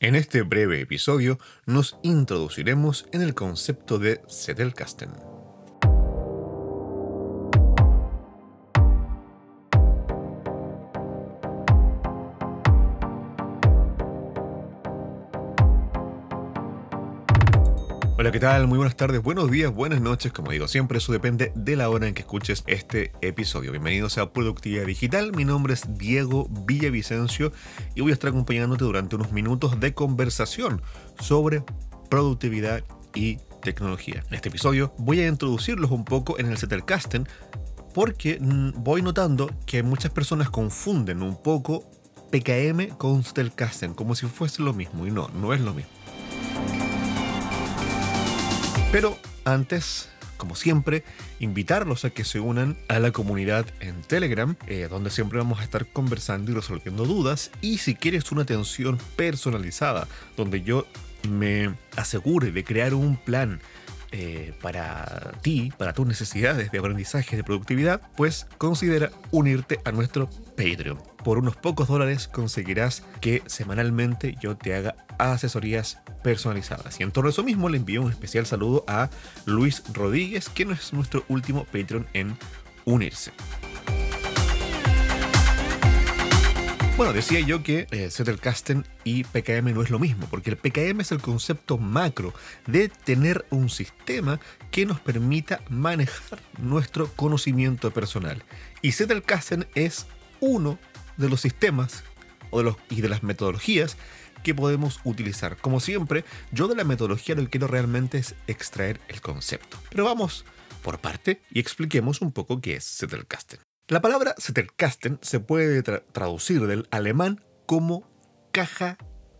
En este breve episodio nos introduciremos en el concepto de Zettelkasten. Hola, ¿qué tal? Muy buenas tardes, buenos días, buenas noches. Como digo siempre, eso depende de la hora en que escuches este episodio. Bienvenidos a Productividad Digital. Mi nombre es Diego Villavicencio y voy a estar acompañándote durante unos minutos de conversación sobre productividad y tecnología. En este episodio voy a introducirlos un poco en el Zettelkasten porque voy notando que muchas personas confunden un poco PKM con Zettelkasten como si fuese lo mismo y no, no es lo mismo. Pero antes, como siempre, invitarlos a que se unan a la comunidad en Telegram, eh, donde siempre vamos a estar conversando y resolviendo dudas. Y si quieres una atención personalizada, donde yo me asegure de crear un plan eh, para ti, para tus necesidades de aprendizaje de productividad, pues considera unirte a nuestro Patreon. Por unos pocos dólares conseguirás que semanalmente yo te haga asesorías personalizadas. Y en torno a eso mismo le envío un especial saludo a Luis Rodríguez, que es nuestro último Patreon en unirse. Bueno, decía yo que eh, Zettelkasten y PKM no es lo mismo, porque el PKM es el concepto macro de tener un sistema que nos permita manejar nuestro conocimiento personal. Y Zettelkasten es uno de los sistemas o de y de las metodologías que podemos utilizar. Como siempre, yo de la metodología lo que quiero realmente es extraer el concepto. Pero vamos por parte y expliquemos un poco qué es Zettelkasten. La palabra Zettelkasten se puede traducir del alemán como caja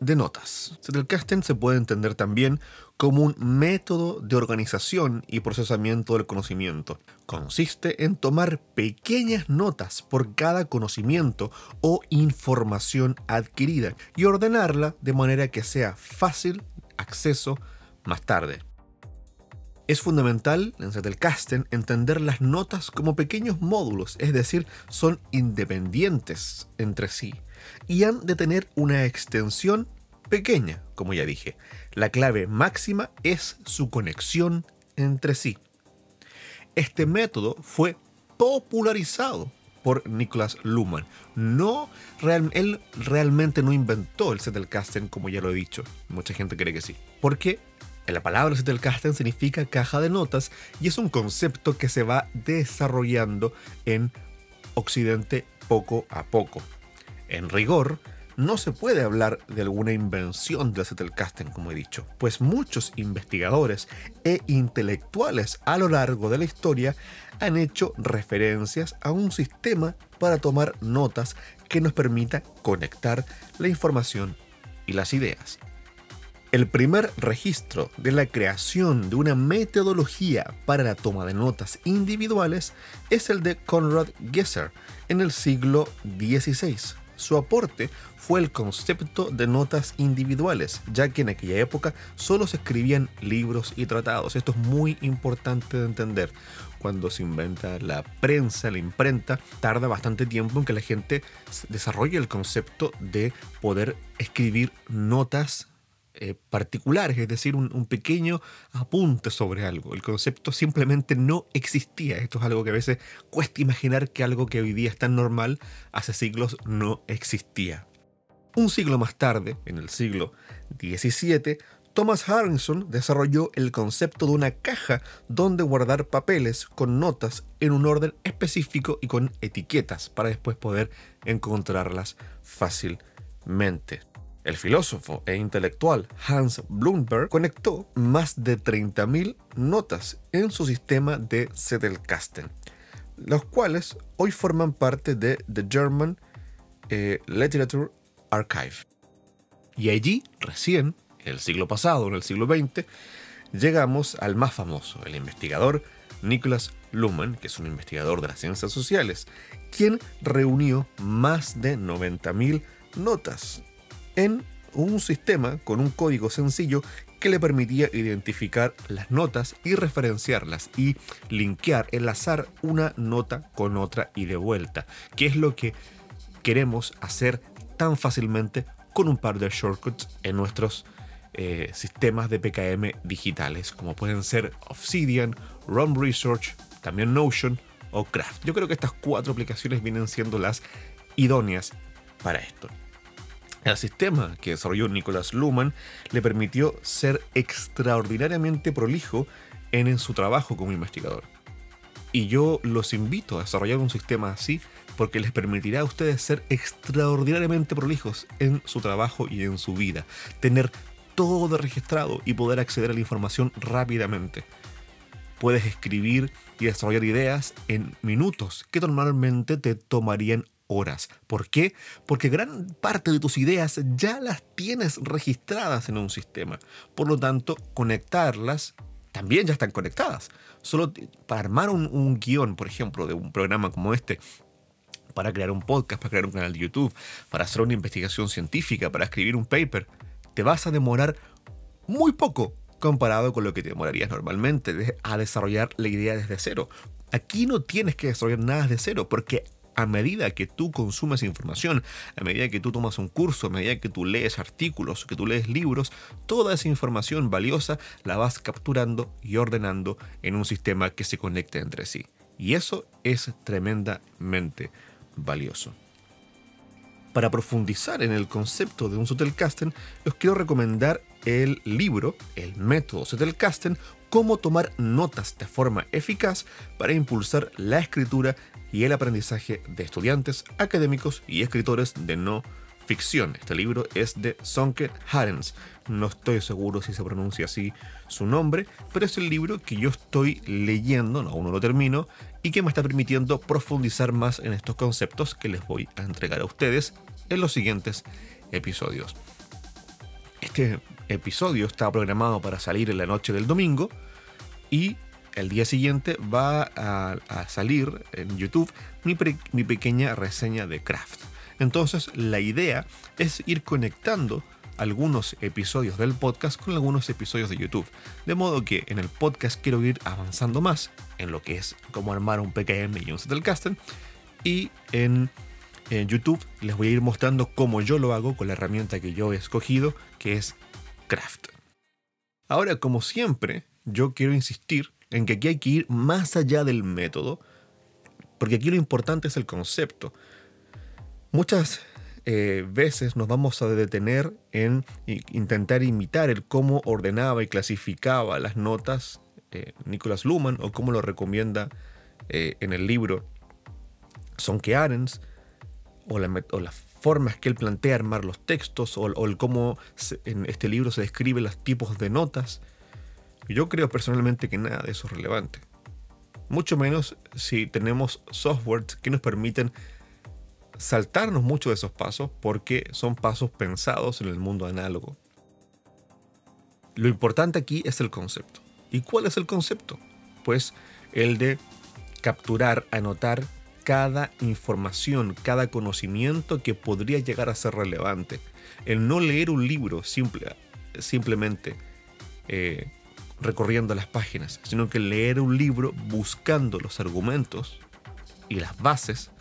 de notas. Zettelkasten se puede entender también como un método de organización y procesamiento del conocimiento. Consiste en tomar pequeñas notas por cada conocimiento o información adquirida y ordenarla de manera que sea fácil acceso más tarde. Es fundamental en Zettelkasten entender las notas como pequeños módulos, es decir, son independientes entre sí y han de tener una extensión pequeña, como ya dije. La clave máxima es su conexión entre sí. Este método fue popularizado por Nicholas Luhmann. No, él realmente no inventó el Zettelkasten, como ya lo he dicho. Mucha gente cree que sí. Porque la palabra Zettelkasten significa caja de notas y es un concepto que se va desarrollando en Occidente poco a poco. En rigor, no se puede hablar de alguna invención de Zettelkasten, como he dicho, pues muchos investigadores e intelectuales a lo largo de la historia han hecho referencias a un sistema para tomar notas que nos permita conectar la información y las ideas. El primer registro de la creación de una metodología para la toma de notas individuales es el de Conrad Gesser en el siglo XVI. Su aporte fue el concepto de notas individuales, ya que en aquella época solo se escribían libros y tratados. Esto es muy importante de entender. Cuando se inventa la prensa, la imprenta, tarda bastante tiempo en que la gente desarrolle el concepto de poder escribir notas eh, particulares, es decir, un, pequeño apunte sobre algo. El concepto simplemente no existía. Esto es algo que a veces cuesta imaginar que algo que hoy día es tan normal, hace siglos no existía. Un siglo más tarde, en el siglo XVII, Thomas Harrison desarrolló el concepto de una caja donde guardar papeles con notas en un orden específico y con etiquetas para después poder encontrarlas fácilmente. El filósofo e intelectual Hans Blumberg conectó más de 30.000 notas en su sistema de Zettelkasten, los cuales hoy forman parte de The German eh, Literature Archive. Y allí, recién, en el siglo pasado, en el siglo XX, llegamos al más famoso, el investigador Nicholas Luhmann, que es un investigador de las ciencias sociales, quien reunió más de 90.000 notas en un sistema con un código sencillo que le permitía identificar las notas y referenciarlas y linkear, enlazar una nota con otra y de vuelta, que es lo que queremos hacer tan fácilmente con un par de shortcuts en nuestros eh, sistemas de PKM digitales, como pueden ser Obsidian, ROM Research, también Notion o Craft. Yo creo que estas cuatro aplicaciones vienen siendo las idóneas para esto. El sistema que desarrolló Nicholas Luhmann le permitió ser extraordinariamente prolijo en, su trabajo como investigador. Y yo los invito a desarrollar un sistema así porque les permitirá a ustedes ser extraordinariamente prolijos en su trabajo y en su vida, tener todo registrado y poder acceder a la información rápidamente. Puedes escribir y desarrollar ideas en minutos que normalmente te tomarían horas. ¿Por qué? Porque gran parte de tus ideas ya las tienes registradas en un sistema. Por lo tanto, conectarlas también ya están conectadas. Solo para armar un, guion, por ejemplo, de un programa como este, para crear un podcast, para crear un canal de YouTube, para hacer una investigación científica, para escribir un paper, te vas a demorar muy poco comparado con lo que te demorarías normalmente a desarrollar la idea desde cero. Aquí no tienes que desarrollar nada desde cero, porque a medida que tú consumes información, a medida que tú tomas un curso, a medida que tú lees artículos, que tú lees libros, toda esa información valiosa la vas capturando y ordenando en un sistema que se conecte entre sí. Y eso es tremendamente valioso. Para profundizar en el concepto de un Zettelkasten, os quiero recomendar el libro, el método Zettelkasten, cómo tomar notas de forma eficaz para impulsar la escritura y el aprendizaje de estudiantes, académicos y escritores de no ficción. Este libro es de Sonke Harens. No estoy seguro si se pronuncia así su nombre, pero es el libro que yo estoy leyendo, no, aún no lo termino, y que me está permitiendo profundizar más en estos conceptos que les voy a entregar a ustedes en los siguientes episodios. Este episodio está programado para salir en la noche del domingo y el día siguiente va a, salir en YouTube mi, mi pequeña reseña de Craft. Entonces la idea es ir conectando algunos episodios del podcast con algunos episodios de YouTube. De modo que en el podcast quiero ir avanzando más en lo que es cómo armar un PKM y un Zettelkasten. Y en, en, YouTube les voy a ir mostrando cómo yo lo hago con la herramienta que yo he escogido, que es Ahora, como siempre, yo quiero insistir en que aquí hay que ir más allá del método, porque aquí lo importante es el concepto. Muchas eh, veces nos vamos a detener en intentar imitar el cómo ordenaba y clasificaba las notas eh, Nicholas Luhmann o cómo lo recomienda eh, en el libro Sonke Arens o, las formas que él plantea armar los textos o, el cómo en este libro se describen los tipos de notas. Yo creo personalmente que nada de eso es relevante. Mucho menos si tenemos softwares que nos permiten saltarnos mucho de esos pasos porque son pasos pensados en el mundo análogo. Lo importante aquí es el concepto. ¿Y cuál es el concepto? Pues el de capturar, anotar cada información, cada conocimiento que podría llegar a ser relevante. El no leer un libro simple, simplemente eh, recorriendo las páginas, sino que leer un libro buscando los argumentos y las bases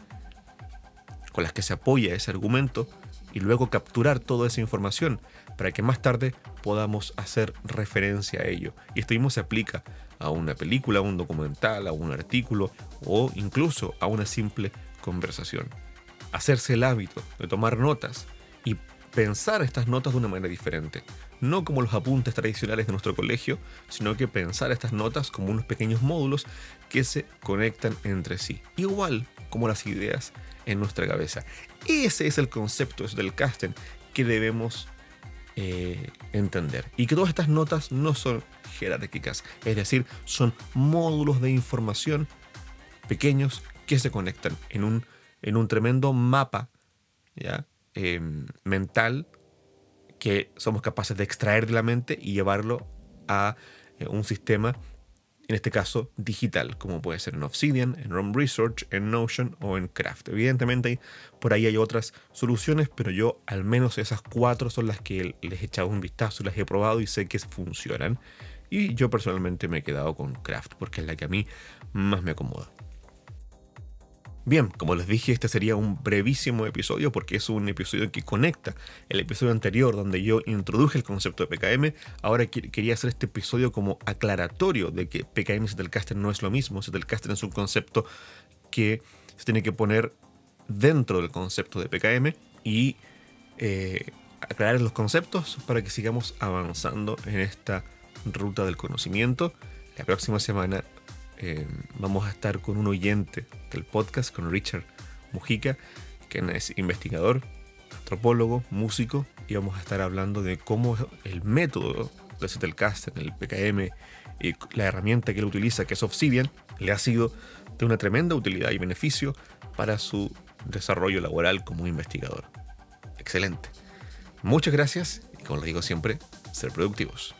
con las que se apoya ese argumento y luego capturar toda esa información para que más tarde podamos hacer referencia a ello. Y esto mismo se aplica a una película, a un documental, a un artículo o incluso a una simple conversación. Hacerse el hábito de tomar notas y pensar estas notas de una manera diferente. No como los apuntes tradicionales de nuestro colegio, sino que pensar estas notas como unos pequeños módulos que se conectan entre sí. Igual como las ideas en nuestra cabeza. Ese es el concepto del casting que debemos eh, entender. Y que todas estas notas no son jerárquicas, es decir, son módulos de información pequeños que se conectan en un, en un tremendo mapa ¿ya? Em, mental que somos capaces de extraer de la mente y llevarlo a eh, un sistema, en este caso digital, como puede ser en Obsidian, en ROM Research, en Notion o en Craft. Evidentemente, por ahí hay otras soluciones, pero yo al menos esas cuatro son las que les he echado un vistazo, las he probado y sé que funcionan. Y yo personalmente me he quedado con Craft porque es la que a mí más me acomoda. Bien, como les dije, este sería un brevísimo episodio porque es un episodio que conecta el episodio anterior donde yo introduje el concepto de PKM. Ahora quería hacer este episodio como aclaratorio de que PKM y Zettelkasten no es lo mismo. Zettelkasten es un concepto que se tiene que poner dentro del concepto de PKM y eh, aclarar los conceptos para que sigamos avanzando en esta ruta del conocimiento. La próxima semana eh, vamos a estar con un oyente del podcast, con Richard Mujica, que es investigador, antropólogo, músico, y vamos a estar hablando de cómo el método de Zettelkasten, el PKM, y la herramienta que él utiliza, que es Obsidian, le ha sido de una tremenda utilidad y beneficio para su desarrollo laboral como investigador. Excelente. Muchas gracias y como les digo siempre, ser productivos.